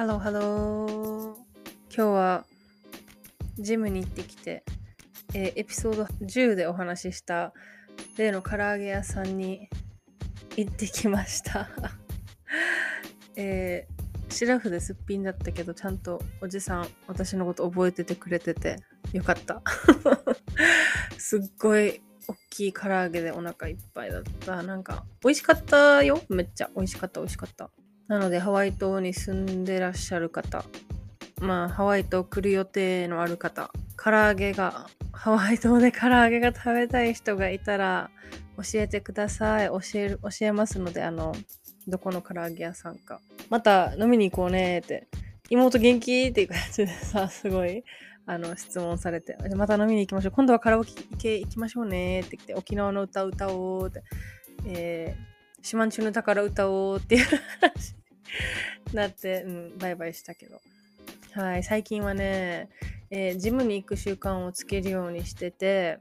Hello, hello. 今日はジムに行ってきて、えーエピソード10でお話しした例の唐揚げ屋さんに行ってきました。えーシラフですっぴんだったけど、ちゃんとおじさん、私のこと覚えててくれててよかった。すっごい大きい唐揚げでお腹いっぱいだった。なんか、美味しかったよ。めっちゃ美味しかった、美味しかった。なので、ハワイ島に住んでらっしゃる方、まあ、ハワイ島来る予定のある方、唐揚げが、ハワイ島で唐揚げが食べたい人がいたら、教えてください。教える、教えますので、あの、どこの唐揚げ屋さんか。また飲みに行こうねって。妹元気？っていう感じでさ、すごい、あの、質問されて、また飲みに行きましょう。今度はカラオケ行きましょうねって言って、沖縄の歌歌おうって。えー、四万十の宝歌おうっていう話になって、うん、バイバイしたけど。はい、最近はね、えージムに行く習慣をつけるようにしてて、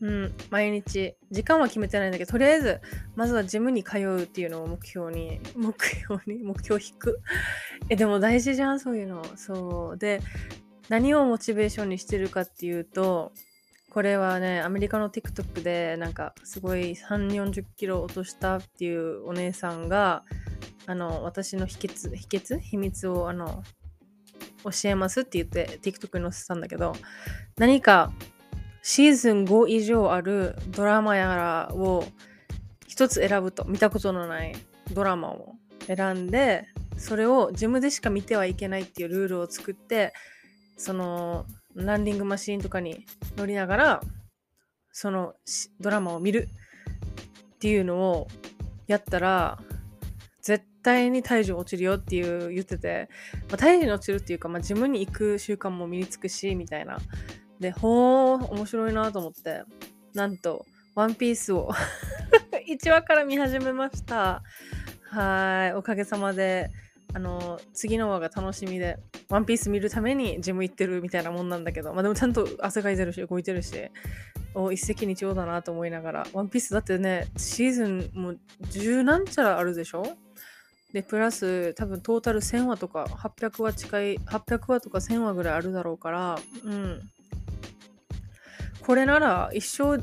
うん、毎日、時間は決めてないんだけど、とりあえず、まずはジムに通うっていうのを目標に、目標に、目標引く？え、でも大事じゃん、そういうの。そう。で、何をモチベーションにしてるかっていうと、これはね、アメリカの TikTok で、なんか、すごい3、40キロ落としたっていうお姉さんが、あの、私の秘訣、秘訣？秘密を、あの、教えますって言って TikTok に載せたんだけど、何かシーズン5以上あるドラマやらを一つ選ぶと、見たことのないドラマを選んで、それをジムでしか見てはいけないっていうルールを作って、そのランディングマシーンとかに乗りながら、そのドラマを見るっていうのをやったら、絶対に体重落ちるよっていう言ってて、まあ、体重落ちるっていうか、まあ、ジムに行く習慣も身につくし、みたいな。で、ほー、面白いなと思って、なんと、ワンピースを 1話から見始めました。はい、おかげさまで、あの、次の話が楽しみで、ワンピース見るためにジム行ってるみたいなもんなんだけど、まあでもちゃんと汗かいてるし、動いてるし、お一石二鳥だなと思いながら、ワンピースだってね、シーズンもう十何ちゃらあるでしょ？で、プラス多分トータル1000話とか800話近い、800話とか1000話ぐらいあるだろうから、うん。これなら一生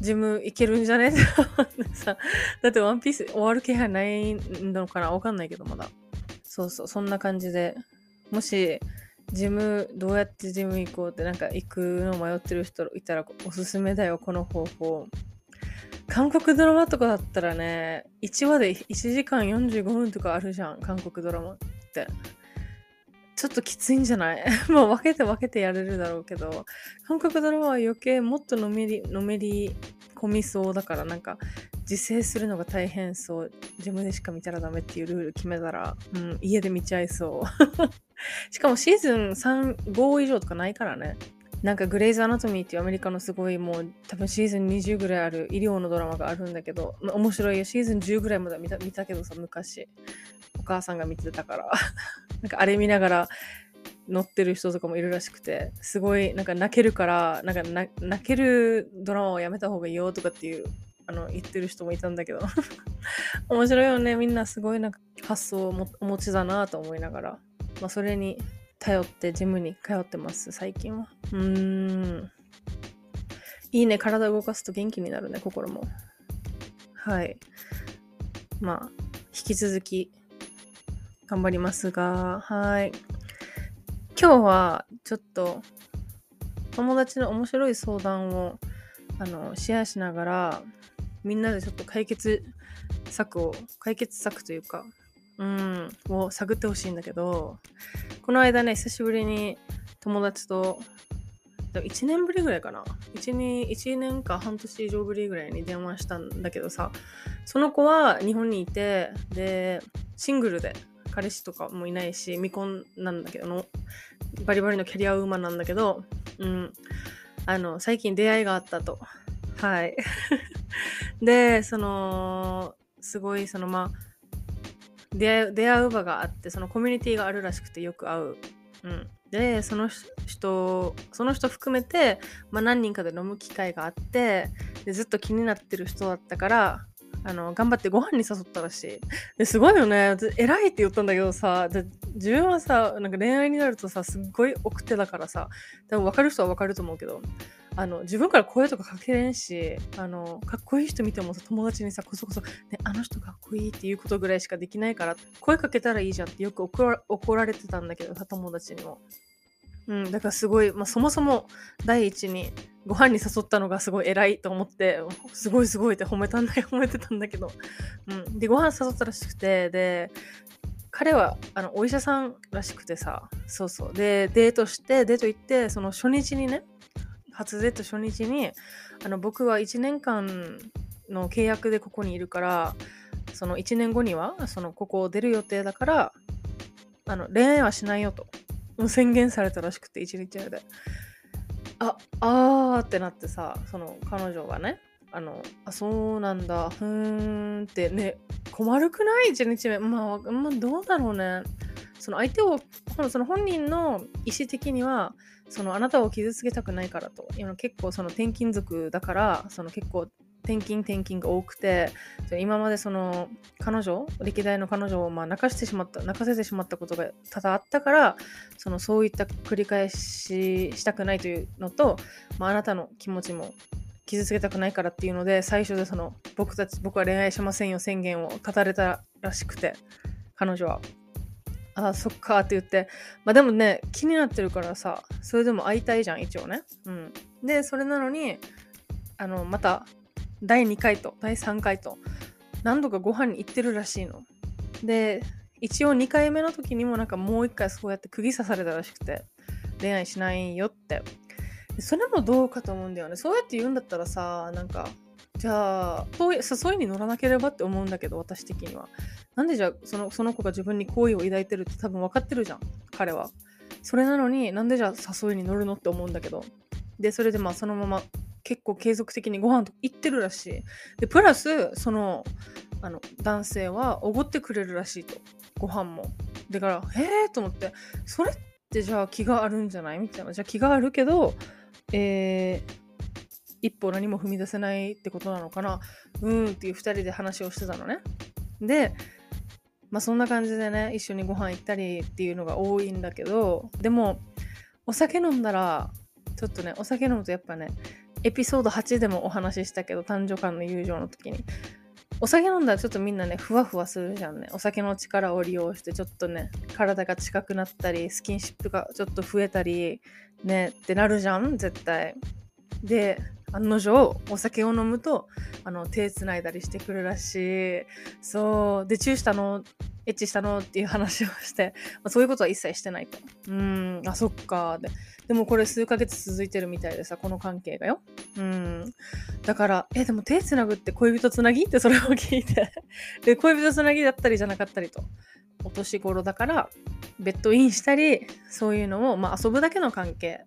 ジム行けるんじゃね？って思ってさ、だってワンピース終わる気配ないのかな？わかんないけどまだ。そうそう、そんな感じで。もし、ジム、どうやってジム行こうってなんか行くの迷ってる人いたらおすすめだよ、この方法。韓国ドラマとかだったらね、1話で1時間45分とかあるじゃん、韓国ドラマって。ちょっときついんじゃない？まあ分けて分けてやれるだろうけど、韓国ドラマは余計もっとのめり、のめり込みそうだからなんか自制するのが大変そう。自分でしか見たらダメっていうルール決めたら、うん、家で見ちゃいそう。しかもシーズン3、5以上とかないからね。なんかグレイズ・アナトミーっていうアメリカのすごいもう多分シーズン20ぐらいある医療のドラマがあるんだけど、面白いよ。シーズン10ぐらいまで見た見たけどさ、昔。お母さんが見てたから。なんかあれ見ながら乗ってる人とかもいるらしくて、すごいなんか泣けるから、なんか泣けるドラマをやめた方がいいよとかっていう、あの、言ってる人もいたんだけど。面白いよね。みんなすごいなんか発想をお持ちだなと思いながら。まあそれに頼ってジムに通ってます、最近は。うーん。いいね、体動かすと元気になるね、心も。はい。まあ、引き続き頑張りますが、はい。今日はちょっと友達の面白い相談をあのシェアしながらみんなでちょっと解決策を解決策というかうんを探ってほしいんだけどこの間ね久しぶりに友達と1年ぶりぐらいかな？1, 2 1年か半年以上ぶりぐらいに電話したんだけどさその子は日本にいてでシングルで彼氏とかもいないし未婚なんだけどのバリバリのキャリアウーマンなんだけど、うん、あの最近出会いがあったと。はい。でそのすごいそのまあ出会う場があってそのコミュニティがあるらしくてよく会う、うん、でその人その人含めて、まあ、何人かで飲む機会があってでずっと気になってる人だったからあの頑張ってご飯に誘ったらしいですごいよね偉いって言ったんだけどさ自分はさなんか恋愛になるとさすっごい奥手だからさ多分分かる人は分かると思うけどあの自分から声とかかけれんしあのかっこいい人見てもさ友達にさこそこそ、ね、あの人かっこいいっていうことぐらいしかできないから声かけたらいいじゃんってよく怒られてたんだけどさ友達にも。うん、だからすごい、まあ、そもそも第一にご飯に誘ったのがすごい偉いと思って、すごいすごいって褒めたんだ 褒めてたんだけど、うん。で、ご飯誘ったらしくて、で、彼はあのお医者さんらしくてさ、そうそう。で、デートして、デート行って、その初日にね、初デート初日に、あの僕は1年間の契約でここにいるから、その1年後には、そのここを出る予定だから、あの恋愛はしないよと。宣言されたらしくて、1日目で。あ、あーってなってさ、その彼女がね、あの、あ、そうなんだ、ふーんってね、困るくない ?1 日目。まあ、まあ、どうだろうね。その相手を、その本人の意思的には、そのあなたを傷つけたくないからと。今結構その転勤族だから、その結構転勤転勤が多くて今までその彼女歴代の彼女をまあ泣かしてしまった泣かせてしまったことが多々あったからそのそういった繰り返ししたくないというのと、まあ、なたの気持ちも傷つけたくないからっていうので最初でその僕たち僕は恋愛しませんよ宣言を立たれたらしくて彼女は。ああそっかって言って。まあでもね気になってるからさそれでも会いたいじゃん一応ね。うん。でそれなのにあのまた第2回と第3回と何度かご飯に行ってるらしいの。で一応2回目の時にもなんかもう1回そうやって釘刺されたらしくて恋愛しないよって。それもどうかと思うんだよね。そうやって言うんだったらさなんかじゃあ誘いに乗らなければって思うんだけど私的には。なんでじゃあそのその子が自分に好意を抱いてるって多分分かってるじゃん彼は。それなのになんでじゃあ誘いに乗るのって思うんだけど。でそれでまあそのまま結構継続的にご飯と行ってるらしい。で、プラス、その、あの、男性はおごってくれるらしいと。ご飯も。だから、へえと思って、それってじゃあ気があるんじゃないみたいな。じゃあ気があるけど、えー、一歩何も踏み出せないってことなのかなうーんっていう2人で話をしてたのね。で、まあそんな感じでね、一緒にご飯行ったりっていうのが多いんだけど、でも、お酒飲んだら、ちょっとね、お酒飲むとやっぱね、エピソード8でもお話ししたけど、男女間の友情の時に。お酒飲んだらちょっとみんなね、ふわふわするじゃんね。お酒の力を利用して、ちょっとね、体が近くなったり、スキンシップがちょっと増えたり、ね、ってなるじゃん、絶対。で、案の定、お酒を飲むと、あの、手繋いだりしてくるらしい。そう。で、チューしたのエッチしたのっていう話をして、まあ、そういうことは一切してないと。うん、あ、そっか。ででもこれ数ヶ月続いてるみたいでさ、この関係がよ。うん。だから、え、でも手つなぐって恋人つなぎってそれを聞いてで、恋人つなぎだったりじゃなかったりと。お年頃だから、ベッドインしたり、そういうのを、まあ遊ぶだけの関係。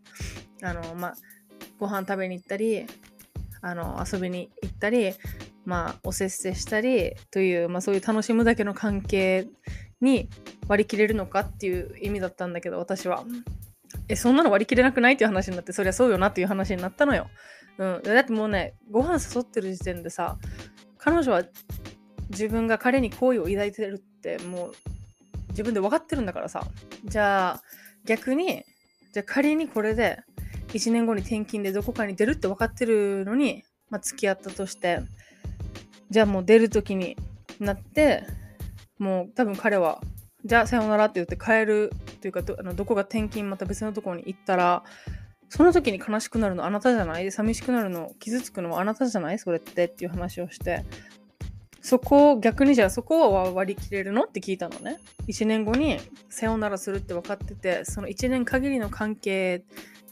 あの、まあ、ご飯食べに行ったり、あの、遊びに行ったり、まあ、おせっせしたりという、まあ、そういう楽しむだけの関係に割り切れるのかっていう意味だったんだけど私はえそんなの割り切れなくないっていう話になってそりゃそうよなっていう話になったのよ、うん、だってもうねご飯誘ってる時点でさ彼女は自分が彼に好意を抱いてるってもう自分で分かってるんだからさ。じゃあ逆にじゃあ仮にこれで1年後に転勤でどこかに出るって分かってるのに、まあ、付き合ったとしてじゃあもう出る時になってもう多分彼はじゃあさようならって言って帰るというかどあのどこが転勤また別のところに行ったらその時に悲しくなるのあなたじゃない？で寂しくなるの傷つくのはあなたじゃない？それってっていう話をして。そこを逆にじゃあそこは割り切れるの？って聞いたのね。1年後にさようならするって分かっててその1年限りの関係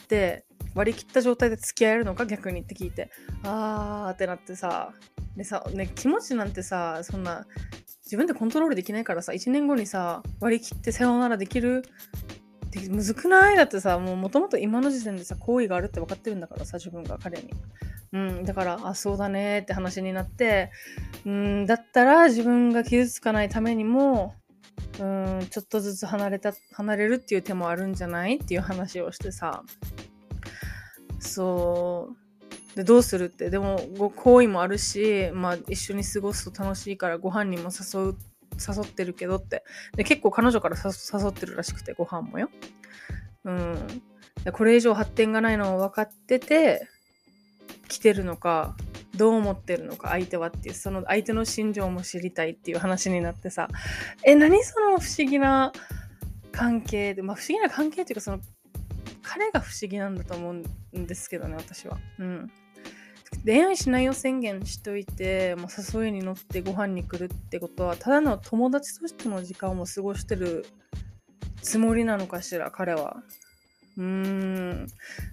って割り切った状態で付き合えるのか逆にって聞いて。あーってなってさでさ、ね、気持ちなんてさそんな自分でコントロールできないからさ1年後にさ割り切ってさようならできるむずくない？だってさもともと今の時点でさ好意があるって分かってるんだからさ自分が彼に。うん、だからあそうだねって話になってうんだったら自分が傷つかないためにもうんちょっとずつ離れた離れるっていう手もあるんじゃない？っていう話をしてさ。そう。でどうするって。でも好意もあるし、まあ、一緒に過ごすと楽しいからご飯にも誘う誘ってるけどって。で結構彼女から誘ってるらしくてご飯もよ。うん。これ以上発展がないのを分かってて来てるのかどう思ってるのか相手はっていうその相手の心情も知りたいっていう話になってさ。え何その不思議な関係でまあ不思議な関係っていうかその彼が不思議なんだと思うんですけどね私は。うん。恋愛しないよ宣言しといて、まあ、誘いに乗ってご飯に来るってことはただの友達としての時間を過ごしてるつもりなのかしら彼は。うーん。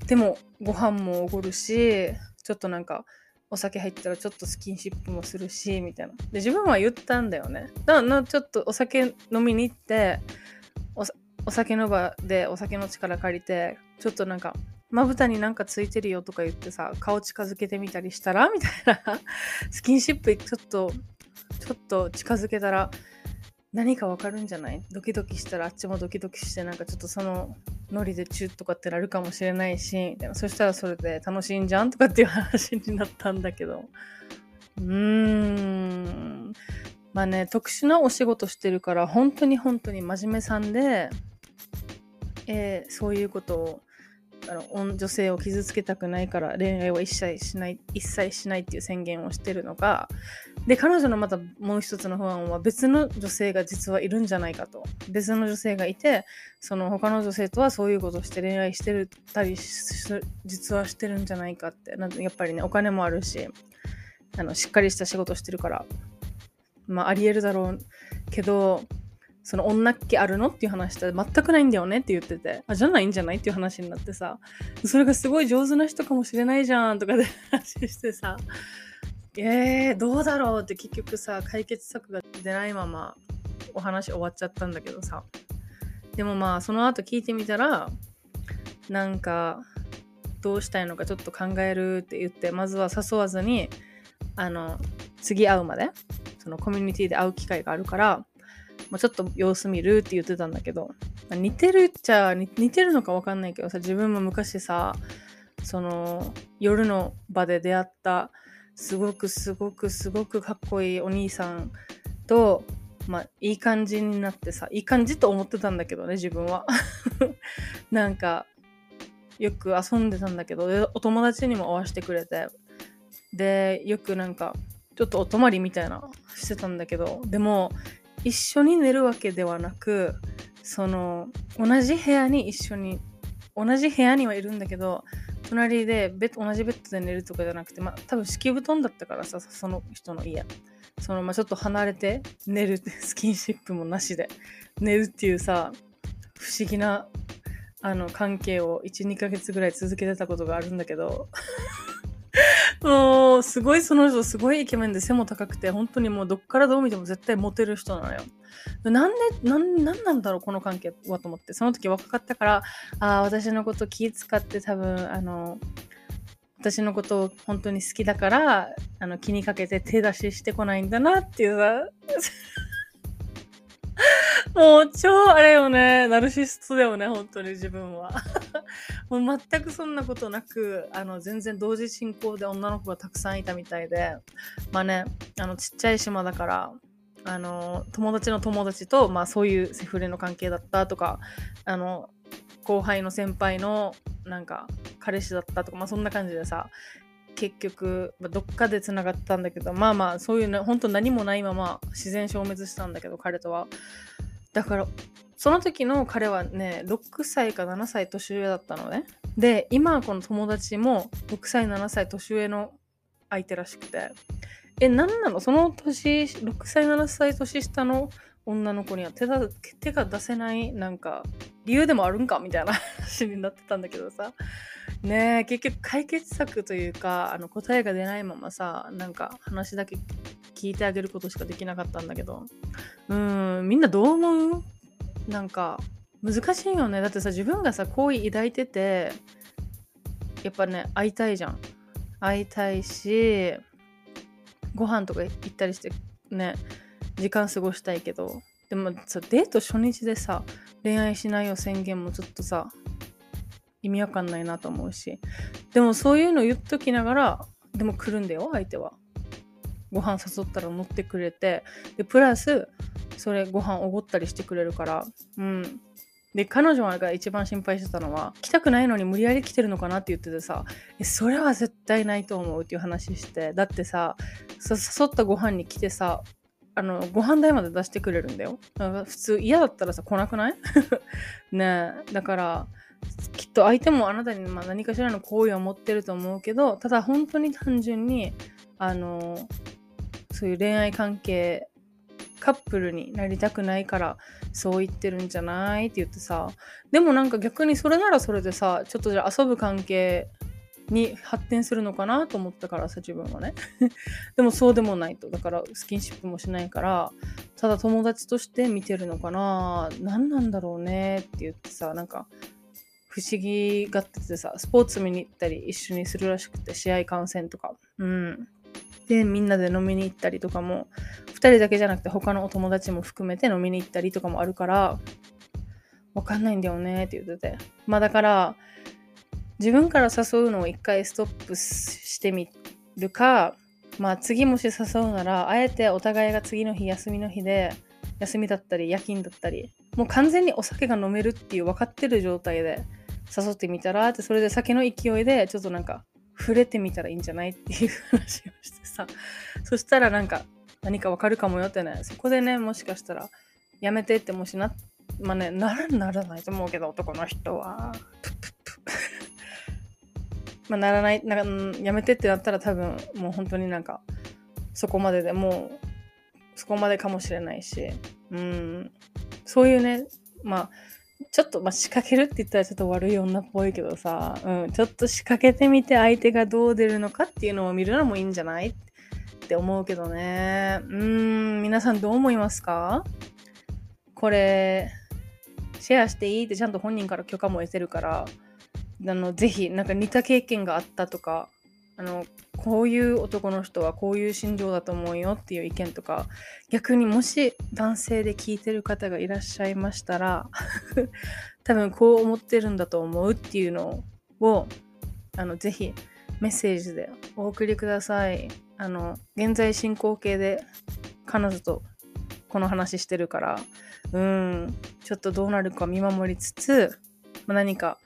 でもご飯もおごるしちょっとなんかお酒入ったらちょっとスキンシップもするしみたいな。で自分は言ったんだよね。だからちょっとお酒飲みに行ってお酒の場でお酒の力借りてちょっとなんかまぶたになんかついてるよとか言ってさ顔近づけてみたりしたらみたいな。スキンシップちょっとちょっと近づけたら何かわかるんじゃない？ドキドキしたらあっちもドキドキしてなんかちょっとそのノリでチューとかってなるかもしれないしみたいなそしたらそれで楽しいんじゃんとかっていう話になったんだけど。うーん。まあね特殊なお仕事してるから本当に本当に真面目さんで、えー、そういうことをあの女性を傷つけたくないから恋愛は一切しない一切しないっていう宣言をしてるのかで彼女のまたもう一つの不安は別の女性が実はいるんじゃないかと。別の女性がいてその他の女性とはそういうことをして恋愛してるたり実はしてるんじゃないかって。やっぱりねお金もあるしあのしっかりした仕事してるからまあありえるだろうけどその女っ気あるのっていう話したら全くないんだよねって言ってて、あ、じゃないんじゃないっていう話になってさ、それがすごい上手な人かもしれないじゃんとかで話してさ、えー、どうだろうって結局さ、解決策が出ないままお話終わっちゃったんだけどさ、でもまあその後聞いてみたら、なんか、どうしたいのかちょっと考えるって言って、まずは誘わずに、あの、次会うまで、そのコミュニティで会う機会があるから、まあ、ちょっと様子見るって言ってたんだけど、まあ、似てるっちゃ似てるのか分かんないけどさ自分も昔さその夜の場で出会ったすごくすごくすごくかっこいいお兄さんとまあいい感じになってさいい感じと思ってたんだけどね自分は。なんかよく遊んでたんだけどお友達にも会わせてくれて。でよくなんかちょっとお泊まりみたいなしてたんだけどでも一緒に寝るわけではなくその同じ部屋に一緒に同じ部屋にはいるんだけど隣でベッ同じベッドで寝るとかじゃなくて、まあ、多分敷布団だったからさその人の家。そのまあちょっと離れて寝る スキンシップもなしで寝るっていうさ不思議なあの関係を12ヶ月ぐらい続けてたことがあるんだけど。もう、すごいその人、すごいイケメンで背も高くて、本当にもうどっからどう見ても絶対モテる人なのよ。なんで、なん、なんなんだろう、この関係はと思って。その時若かったから、ああ、私のこと気使って多分、あの、私のことを本当に好きだから、あの、気にかけて手出ししてこないんだなっていうさ、もう超あれよね、ナルシストだよね、本当に自分は。もう全くそんなことなく、あの、全然同時進行で女の子がたくさんいたみたいで、まあね、あの、ちっちゃい島だから、あの、友達の友達と、まあそういうセフレの関係だったとか、あの、後輩の先輩のなんか彼氏だったとか、まあそんな感じでさ、結局、まあ、どっかでつながったんだけど、まあまあそういうね、本当何もないまま自然消滅したんだけど、彼とは。だから、その時の彼はね、6歳か7歳年上だったのね。で、今この友達も6歳、7歳年上の相手らしくて、え、何なの？その年、6歳、7歳年下の女の子には手だ手が出せないなんか理由でもあるんか？みたいな 話になってたんだけどさ。ねえ結局解決策というかあの答えが出ないままさなんか話だけ聞いてあげることしかできなかったんだけど。うんみんなどう思う？なんか難しいよね。だってさ自分がさ好意抱いててやっぱね会いたいじゃん。会いたいしご飯とか行ったりしてね時間過ごしたいけど。でもさデート初日でさ恋愛しないよ宣言もちょっとさ意味わかんないなと思うし。でもそういうの言っときながらでも来るんだよ相手は。ご飯誘ったら乗ってくれて。でプラスそれご飯おごったりしてくれるから。うん。で彼女が一番心配してたのは来たくないのに無理やり来てるのかなって言っててさそれは絶対ないと思うっていう話してだってさ誘ったご飯に来てさあのご飯代まで出してくれるんだよ。普通嫌だったらさ来なくない？ねえ。だからきっと相手もあなたにま何かしらの好意を持ってると思うけどただ本当に単純にあのそういう恋愛関係カップルになりたくないからそう言ってるんじゃないって言ってさ。でもなんか逆にそれならそれでさちょっとじゃあ遊ぶ関係に発展するのかなと思ったからさ自分はね。でもそうでもないと。だからスキンシップもしないからただ友達として見てるのかな。何なんだろうねって言ってさなんか不思議がっててさスポーツ見に行ったり一緒にするらしくて試合観戦とか。うん。でみんなで飲みに行ったりとかも人だけじゃなくて他のお友達も含めて飲みに行ったりとかもあるからわかんないんだよねって言ってて。まあだから自分から誘うのを一回ストップしてみるか、まあ次もし誘うなら、あえてお互いが次の日休みの日で、休みだったり夜勤だったり、もう完全にお酒が飲めるっていう分かってる状態で誘ってみたら、ってそれで酒の勢いでちょっとなんか触れてみたらいいんじゃないっていう話をしてさ、そしたらなんか何かわかるかもよってね、そこでね、もしかしたらやめてってもしな、まあね、ならならないと思うけど、男の人は。まあ、ならない、なんか、やめてってなったら多分、もう本当になんか、そこまででもう、そこまでかもしれないし、うん、そういうね、まあ、ちょっと、まあ、仕掛けるって言ったらちょっと悪い女っぽいけどさ、うん、ちょっと仕掛けてみて相手がどう出るのかっていうのを見るのもいいんじゃない？って思うけどね。うーん、皆さんどう思いますか？これ、シェアしていいってちゃんと本人から許可も得てるから、あのぜひなんか似た経験があったとかあのこういう男の人はこういう心情だと思うよっていう意見とか逆にもし男性で聞いてる方がいらっしゃいましたら 多分こう思ってるんだと思うっていうのをあのぜひメッセージでお送りくださいあの現在進行形で彼女とこの話してるからうんちょっとどうなるか見守りつつ、ま、何か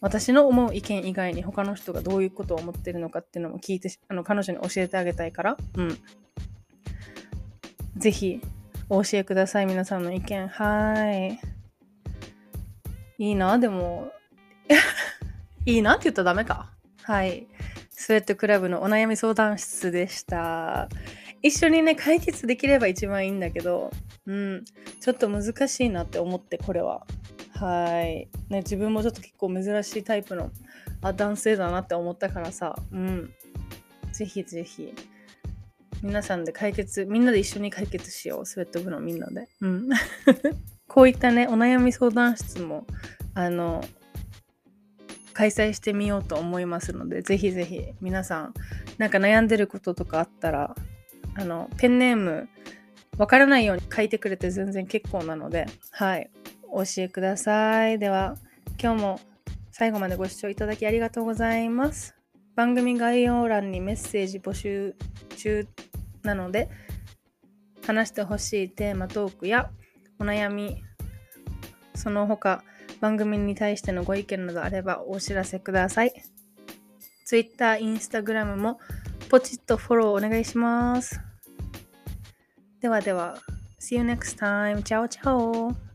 私の思う意見以外に他の人がどういうことを思ってるのかっていうのも聞いて、あの、彼女に教えてあげたいから、うん。ぜひ、お教えください、皆さんの意見。はい。いいな、でも、いいなって言ったらダメか。はい。スウェットクラブのお悩み相談室でした。一緒にね、解決できれば一番いいんだけど、うん、ちょっと難しいなって思って、これは。はい。ね、自分もちょっと結構珍しいタイプのあ男性だなって思ったからさ、うん。ぜひぜひ、皆さんで解決、みんなで一緒に解決しよう。スウェット部のみんなで。うん。こういったね、お悩み相談室も、あの、開催してみようと思いますので、ぜひぜひ皆さん、なんか悩んでることとかあったら、あの、ペンネーム、わからないように書いてくれて全然結構なので、はい。お教えください。では、今日も最後までご視聴いただきありがとうございます。番組概要欄にメッセージ募集中なので、話してほしいテーマトークやお悩み、その他番組に対してのご意見などあればお知らせください。Twitter、Instagram もポチッとフォローお願いします。ではでは、See you next time. Ciao, ciao.